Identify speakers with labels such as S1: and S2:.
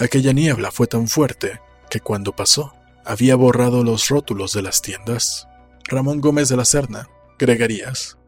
S1: Aquella niebla fue tan fuerte que cuando pasó había borrado los rótulos de las tiendas. Ramón Gómez de la Serna, Gregarías,